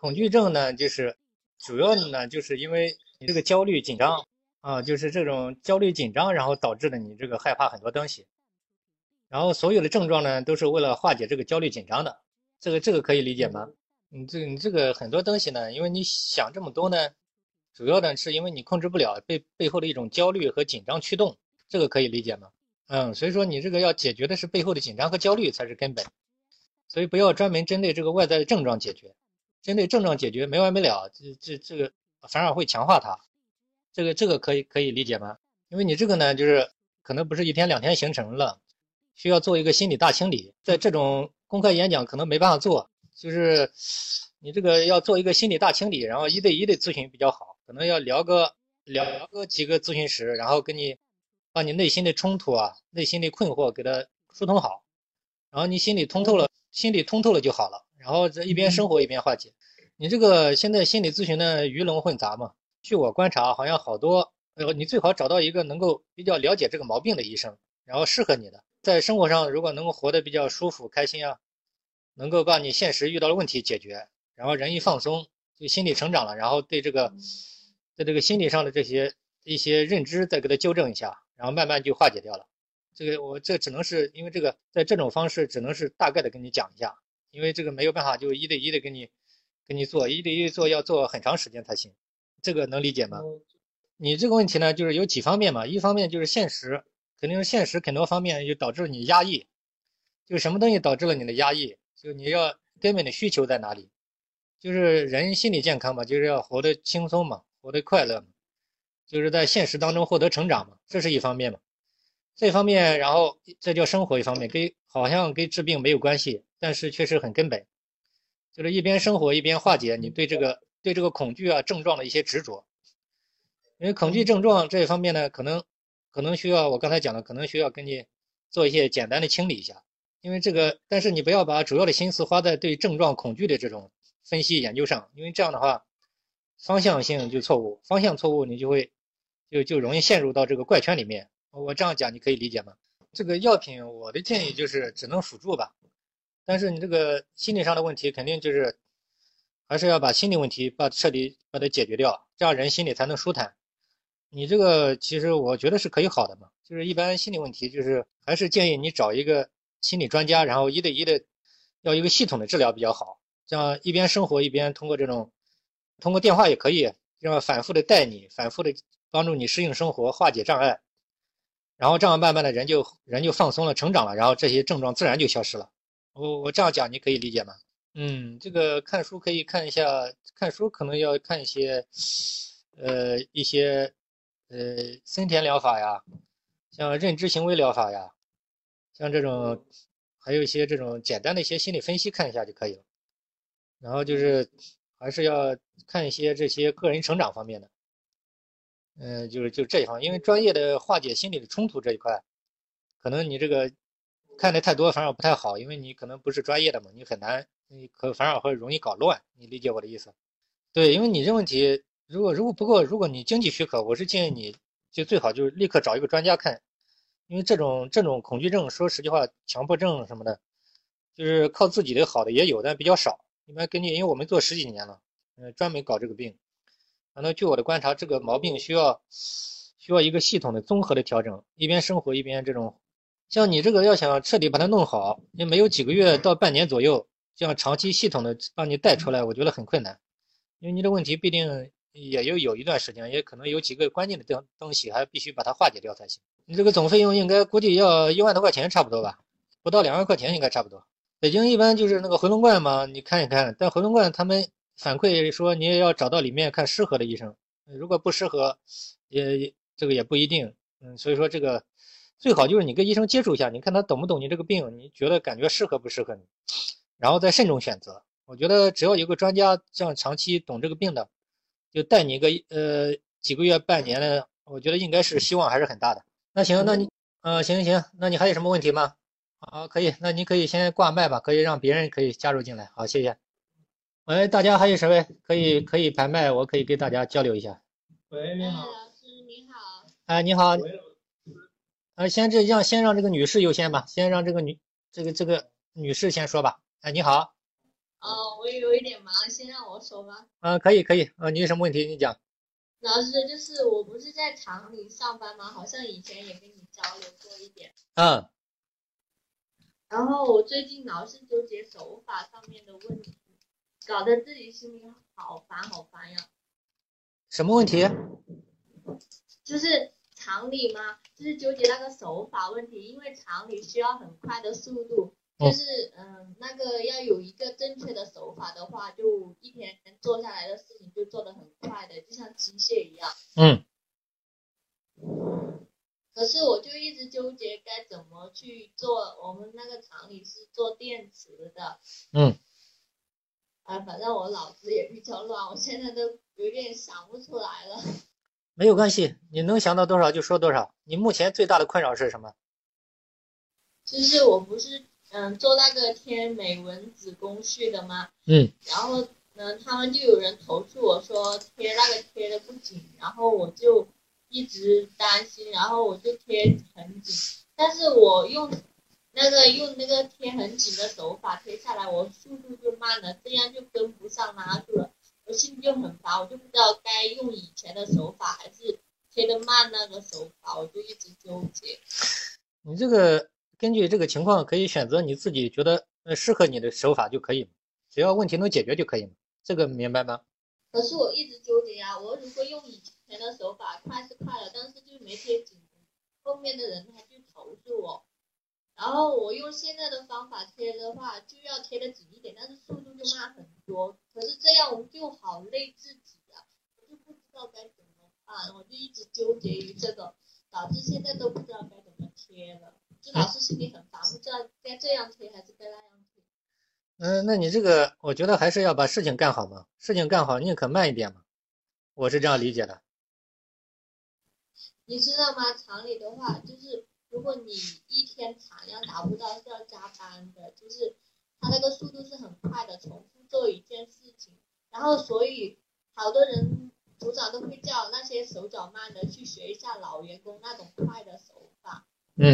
恐惧症呢，就是主要呢，就是因为你这个焦虑紧张啊，就是这种焦虑紧张，然后导致的你这个害怕很多东西。然后所有的症状呢，都是为了化解这个焦虑紧张的。这个这个可以理解吗？你这你这个很多东西呢，因为你想这么多呢，主要呢是因为你控制不了背背后的一种焦虑和紧张驱动。这个可以理解吗？嗯，所以说你这个要解决的是背后的紧张和焦虑才是根本。所以不要专门针对这个外在的症状解决，针对症状解决没完没了，这这这个反而会强化它。这个这个可以可以理解吗？因为你这个呢，就是可能不是一天两天形成了，需要做一个心理大清理。在这种公开演讲可能没办法做，就是你这个要做一个心理大清理，然后一对一的咨询比较好，可能要聊个聊个几个咨询师，然后跟你把你内心的冲突啊、内心的困惑给他疏通好，然后你心里通透了。心里通透了就好了，然后这一边生活一边化解。你这个现在心理咨询的鱼龙混杂嘛？据我观察，好像好多，呃，你最好找到一个能够比较了解这个毛病的医生，然后适合你的，在生活上如果能够活得比较舒服、开心啊，能够把你现实遇到的问题解决，然后人一放松，就心理成长了，然后对这个，在这个心理上的这些一些认知再给他纠正一下，然后慢慢就化解掉了。这个我这只能是因为这个，在这种方式只能是大概的跟你讲一下，因为这个没有办法就一对一的跟你，给你做一对一做要做很长时间才行，这个能理解吗？你这个问题呢，就是有几方面嘛，一方面就是现实，肯定是现实很多方面就导致你压抑，就什么东西导致了你的压抑，就你要根本的需求在哪里？就是人心理健康嘛，就是要活得轻松嘛，活得快乐嘛，就是在现实当中获得成长嘛，这是一方面嘛。这方面，然后这叫生活一方面，跟好像跟治病没有关系，但是确实很根本，就是一边生活一边化解你对这个对这个恐惧啊症状的一些执着。因为恐惧症状这一方面呢，可能可能需要我刚才讲的，可能需要跟你做一些简单的清理一下。因为这个，但是你不要把主要的心思花在对症状恐惧的这种分析研究上，因为这样的话方向性就错误，方向错误你就会就就容易陷入到这个怪圈里面。我这样讲你可以理解吗？这个药品，我的建议就是只能辅助吧。但是你这个心理上的问题，肯定就是还是要把心理问题把彻底把它解决掉，这样人心里才能舒坦。你这个其实我觉得是可以好的嘛。就是一般心理问题，就是还是建议你找一个心理专家，然后一对一的要一个系统的治疗比较好。这样一边生活一边通过这种通过电话也可以，这样反复的带你，反复的帮助你适应生活，化解障碍。然后这样慢慢的人就人就放松了，成长了，然后这些症状自然就消失了。我我这样讲你可以理解吗？嗯，这个看书可以看一下，看书可能要看一些，呃一些，呃森田疗法呀，像认知行为疗法呀，像这种，还有一些这种简单的一些心理分析看一下就可以了。然后就是还是要看一些这些个人成长方面的。嗯，就是就这一方，因为专业的化解心理的冲突这一块，可能你这个看的太多，反而不太好，因为你可能不是专业的嘛，你很难，你可反而会容易搞乱。你理解我的意思？对，因为你这问题，如果如果不过，如果你经济许可，我是建议你就最好就是立刻找一个专家看，因为这种这种恐惧症，说实际话，强迫症什么的，就是靠自己的好的也有，但比较少。一般根据，因为我们做十几年了，嗯，专门搞这个病。反正据我的观察，这个毛病需要需要一个系统的综合的调整，一边生活一边这种，像你这个要想彻底把它弄好，也没有几个月到半年左右，这样长期系统的帮你带出来，我觉得很困难，因为你的问题必定也有有一段时间，也可能有几个关键的东东西还必须把它化解掉才行。你这个总费用应该估计要一万多块钱差不多吧，不到两万块钱应该差不多。北京一般就是那个回龙观嘛，你看一看，但回龙观他们。反馈说你也要找到里面看适合的医生，如果不适合，也这个也不一定。嗯，所以说这个最好就是你跟医生接触一下，你看他懂不懂你这个病，你觉得感觉适合不适合你，然后再慎重选择。我觉得只要有个专家这样长期懂这个病的，就带你一个呃几个月半年的，我觉得应该是希望还是很大的。那行，那你呃行行行，那你还有什么问题吗？好，可以，那你可以先挂麦吧，可以让别人可以加入进来。好，谢谢。喂，大家还有谁位可以可以排麦？我可以跟大家交流一下。喂，你好，老师你好。哎，你好。呃，先这样，先让这个女士优先吧，先让这个女这个这个女士先说吧。哎，你好。哦，我有一点忙，先让我说吧。嗯，可以可以呃，你有什么问题你讲。老师，就是我不是在厂里上班吗？好像以前也跟你交流过一点。嗯。然后我最近老是纠结手法上面的问题，搞得自己心里好烦好烦呀。什么问题？就是厂里吗，就是纠结那个手法问题，因为厂里需要很快的速度。就是嗯，那个要有一个正确的手法的话，就一天做下来的事情就做得很快的，就像机械一样。嗯。可是我就一直纠结该怎么去做。我们那个厂里是做电池的。嗯。啊，反正我脑子也比较乱，我现在都有点想不出来了。没有关系，你能想到多少就说多少。你目前最大的困扰是什么？就是我不是。嗯，做那个贴美文子工序的吗？嗯。然后，呢，他们就有人投诉我说贴那个贴的不紧，然后我就一直担心，然后我就贴很紧，但是我用那个用那个贴很紧的手法贴下来，我速度就慢了，这样就跟不上拉住了，我心里就很烦，我就不知道该用以前的手法还是贴的慢那个手法，我就一直纠结。你这个。根据这个情况，可以选择你自己觉得呃适合你的手法就可以，只要问题能解决就可以这个明白吗？可是我一直纠结呀，我如果用以前的手法，快是快了，但是就没贴紧，后面的人他就投诉我。然后我用现在的方法贴的话，就要贴的紧一点，但是速度就慢很多。可是这样我就好累自己呀，我就不知道该怎么办，我就一直纠结于这个，导致现在都不知道该怎么贴了。就老是心里很烦，不知道该这样贴还是该那样贴。嗯，那你这个，我觉得还是要把事情干好嘛，事情干好宁可慢一点嘛，我是这样理解的。你知道吗？厂里的话，就是如果你一天产量达不到是要加班的，就是他那个速度是很快的，重复做一件事情，然后所以好多人组长都会叫那些手脚慢的去学一下老员工那种快的手法。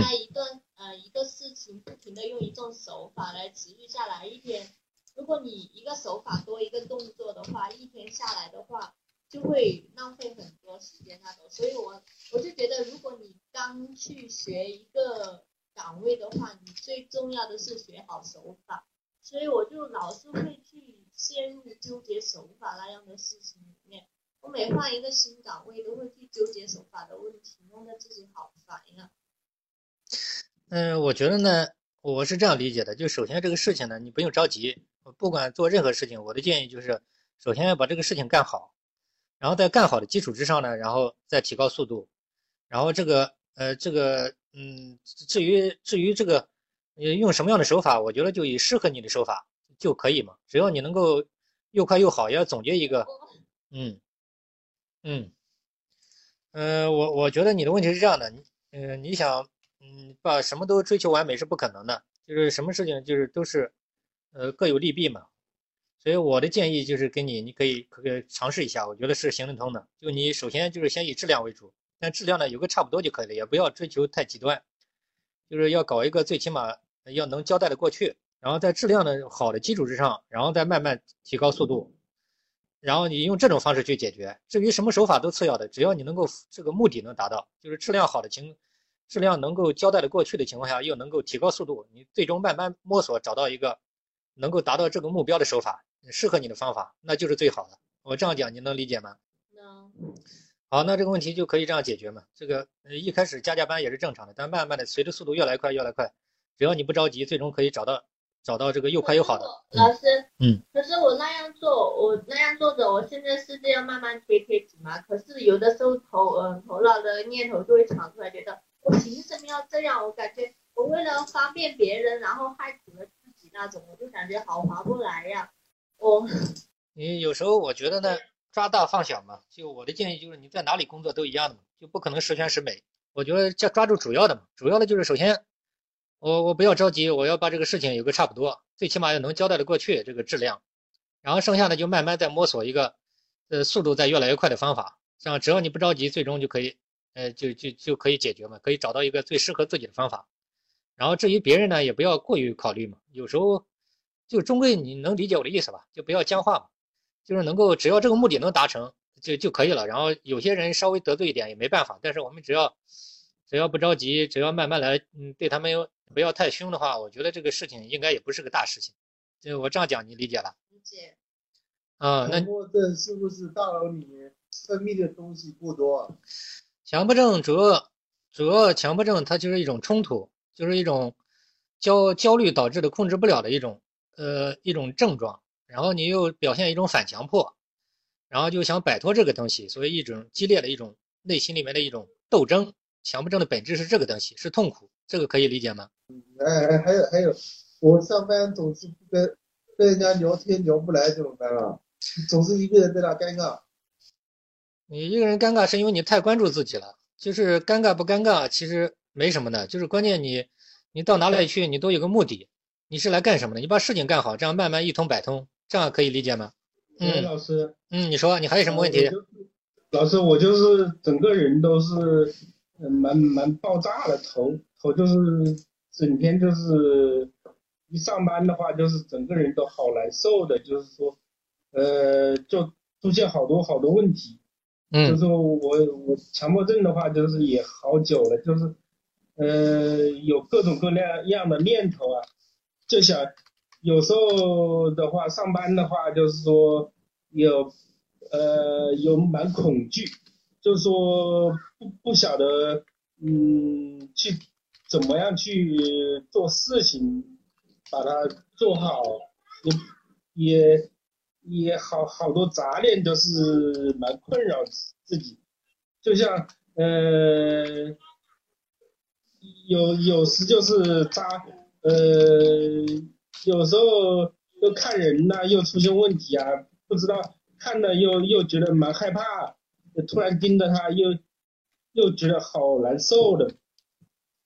他一段呃一个事情不停的用一种手法来持续下来一天，如果你一个手法多一个动作的话，一天下来的话就会浪费很多时间那种。所以我我就觉得，如果你刚去学一个岗位的话，你最重要的是学好手法。所以我就老是会去陷入纠结手法那样的事情里面。我每换一个新岗位，都会去纠结手法的问题，弄得自己好烦呀。嗯，我觉得呢，我是这样理解的，就首先这个事情呢，你不用着急，不管做任何事情，我的建议就是，首先要把这个事情干好，然后在干好的基础之上呢，然后再提高速度，然后这个呃这个嗯，至于至于这个用什么样的手法，我觉得就以适合你的手法就可以嘛，只要你能够又快又好，要总结一个，嗯嗯嗯，我我觉得你的问题是这样的，嗯，你想。嗯，把什么都追求完美是不可能的，就是什么事情就是都是，呃，各有利弊嘛。所以我的建议就是给你，你可以可以尝试一下，我觉得是行得通的。就你首先就是先以质量为主，但质量呢有个差不多就可以了，也不要追求太极端，就是要搞一个最起码要能交代的过去，然后在质量的好的基础之上，然后再慢慢提高速度，然后你用这种方式去解决。至于什么手法都次要的，只要你能够这个目的能达到，就是质量好的情。质量能够交代的过去的情况下，又能够提高速度，你最终慢慢摸索找到一个能够达到这个目标的手法，适合你的方法，那就是最好的。我这样讲，你能理解吗？能。好，那这个问题就可以这样解决嘛？这个一开始加加班也是正常的，但慢慢的随着速度越来快越来快，只要你不着急，最终可以找到找到这个又快又好的。老师，嗯。可是我那样做，我那样做着，我现在是这样慢慢贴贴纸嘛？可是有的时候头嗯头脑的念头就会闯出来，觉得。我凭什么要这样？我感觉我为了方便别人，然后害苦了自己那种，我就感觉好划不来呀。我，你有时候我觉得呢，抓大放小嘛。就我的建议就是，你在哪里工作都一样的嘛，就不可能十全十美。我觉得叫抓住主要的嘛，主要的就是首先，我我不要着急，我要把这个事情有个差不多，最起码要能交代的过去这个质量，然后剩下的就慢慢再摸索一个，呃，速度在越来越快的方法。这样只要你不着急，最终就可以。呃，就就就可以解决嘛，可以找到一个最适合自己的方法。然后至于别人呢，也不要过于考虑嘛。有时候，就终归你能理解我的意思吧？就不要僵化嘛，就是能够只要这个目的能达成就就可以了。然后有些人稍微得罪一点也没办法，但是我们只要只要不着急，只要慢慢来，嗯，对他们不要太凶的话，我觉得这个事情应该也不是个大事情。就我这样讲，你理解了？理解。啊，那强迫症是不是大脑里面分泌的东西过多啊？强迫症主要主要强迫症它就是一种冲突，就是一种焦焦虑导致的控制不了的一种呃一种症状，然后你又表现一种反强迫，然后就想摆脱这个东西，所以一种激烈的一种内心里面的一种斗争。强迫症的本质是这个东西，是痛苦，这个可以理解吗？哎哎，还有还有，我上班总是不跟跟人家聊天聊不来怎么办啊？总是一个人在那尴尬。你一个人尴尬是因为你太关注自己了，就是尴尬不尴尬其实没什么的，就是关键你你到哪里去你都有个目的，你是来干什么的？你把事情干好，这样慢慢一通百通，这样可以理解吗？嗯，老师，嗯，你说你还有什么问题？老师，我就是整个人都是蛮蛮爆炸的，头头就是整天就是一上班的话就是整个人都好难受的，就是说呃就出现好多好多问题。嗯，就是我我强迫症的话，就是也好久了，就是呃有各种各样样的念头啊，就想有时候的话上班的话，就是说有呃有蛮恐惧，就是说不不晓得嗯去怎么样去做事情，把它做好，也也。也好好多杂念都是蛮困扰自己，就像呃有有时就是扎呃有时候又看人呐又出现问题啊，不知道看了又又觉得蛮害怕，突然盯着他又又觉得好难受的，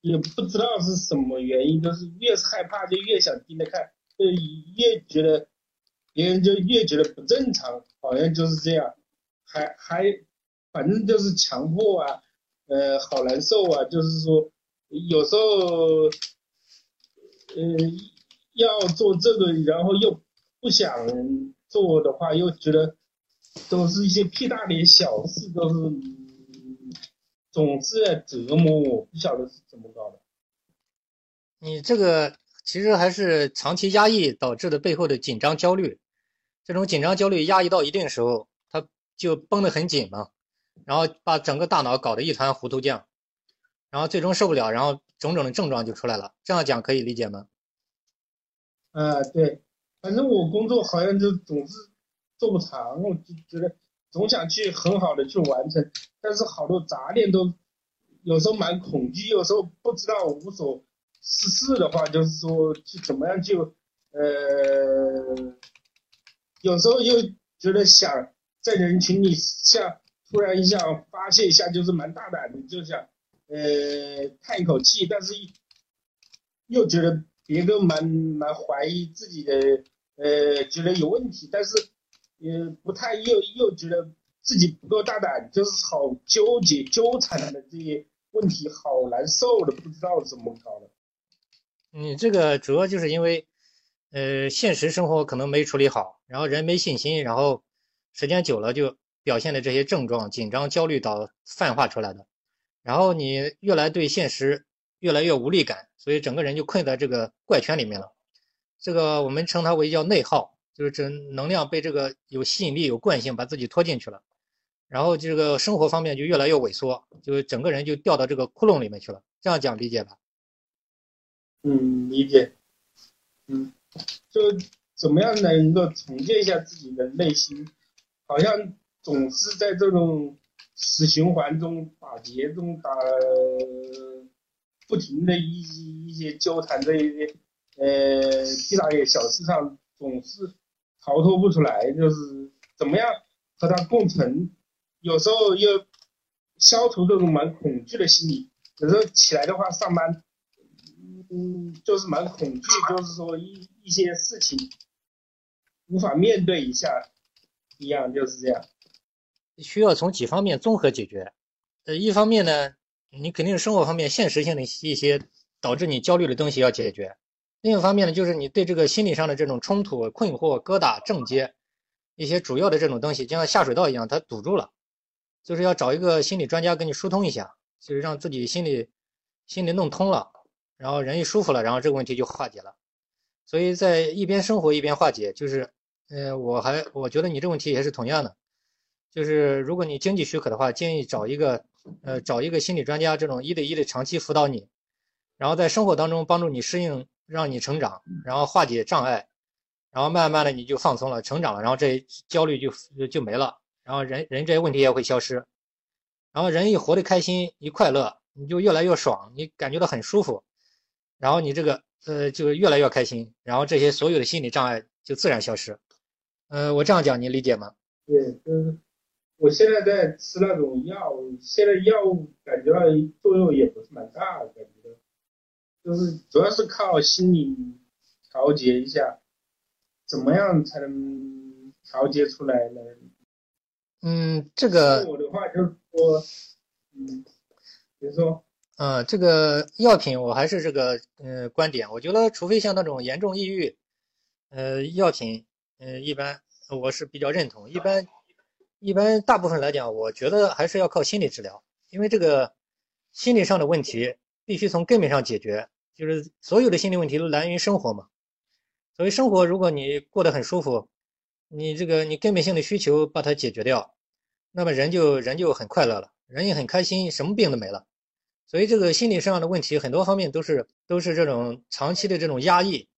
也不知道是什么原因，就是越是害怕就越想盯着看，就越觉得。别人就越觉得不正常，好像就是这样，还还，反正就是强迫啊，呃，好难受啊，就是说，有时候，呃，要做这个，然后又不想做的话，又觉得都是一些屁大点小事，都是总是在折磨我，不晓得是怎么搞的。你这个其实还是长期压抑导致的背后的紧张焦虑。这种紧张焦虑压抑到一定时候，他就绷得很紧嘛，然后把整个大脑搞得一团糊涂酱，然后最终受不了，然后种种的症状就出来了。这样讲可以理解吗？啊，对，反正我工作好像就总是做不长，我就觉得总想去很好的去完成，但是好多杂念都有时候蛮恐惧，有时候不知道无所事事的话，就是说去怎么样就呃。有时候又觉得想在人群里像突然一下发泄一下，就是蛮大胆的，就想呃叹一口气，但是又觉得别个蛮蛮怀疑自己的，呃觉得有问题，但是也不太又又觉得自己不够大胆，就是好纠结纠缠的这些问题，好难受的，不知道怎么搞的。你这个主要就是因为。呃，现实生活可能没处理好，然后人没信心，然后时间久了就表现的这些症状，紧张、焦虑导泛化出来的。然后你越来对现实越来越无力感，所以整个人就困在这个怪圈里面了。这个我们称它为叫内耗，就是这能量被这个有吸引力、有惯性把自己拖进去了。然后这个生活方面就越来越萎缩，就整个人就掉到这个窟窿里面去了。这样讲理解吧？嗯，理解。嗯。就怎么样能够重建一下自己的内心？好像总是在这种死循环中打结中打，不停的一一一些纠缠这一些呃屁大点小事上，总是逃脱不出来。就是怎么样和他共存？有时候又消除这种蛮恐惧的心理。有时候起来的话上班。嗯，就是蛮恐惧，就是说一一些事情无法面对一下，一样就是这样。需要从几方面综合解决。呃，一方面呢，你肯定是生活方面现实性的一些导致你焦虑的东西要解决。另一方面呢，就是你对这个心理上的这种冲突、困惑、疙瘩、症结，一些主要的这种东西，就像下水道一样，它堵住了，就是要找一个心理专家给你疏通一下，就是让自己心里心里弄通了，然后人一舒服了，然后这个问题就化解了。所以在一边生活一边化解，就是，呃，我还我觉得你这问题也是同样的，就是如果你经济许可的话，建议找一个，呃，找一个心理专家，这种一对一的长期辅导你，然后在生活当中帮助你适应。让你成长，然后化解障碍，然后慢慢的你就放松了，成长了，然后这焦虑就就没了，然后人人这些问题也会消失，然后人一活得开心一快乐，你就越来越爽，你感觉到很舒服，然后你这个呃就越来越开心，然后这些所有的心理障碍就自然消失。呃，我这样讲你理解吗？对，嗯，我现在在吃那种药，现在药物感觉到作用也不是蛮大的。就是主要是靠心理调节一下，怎么样才能调节出来呢？嗯，这个我的话就是说，嗯，比如说，嗯，这个药品我还是这个嗯观点，我觉得除非像那种严重抑郁，呃，药品，嗯，一般我是比较认同。一般一般大部分来讲，我觉得还是要靠心理治疗，因为这个心理上的问题必须从根本上解决。就是所有的心理问题都来源于生活嘛，所以生活如果你过得很舒服，你这个你根本性的需求把它解决掉，那么人就人就很快乐了，人也很开心，什么病都没了。所以这个心理上的问题很多方面都是都是这种长期的这种压抑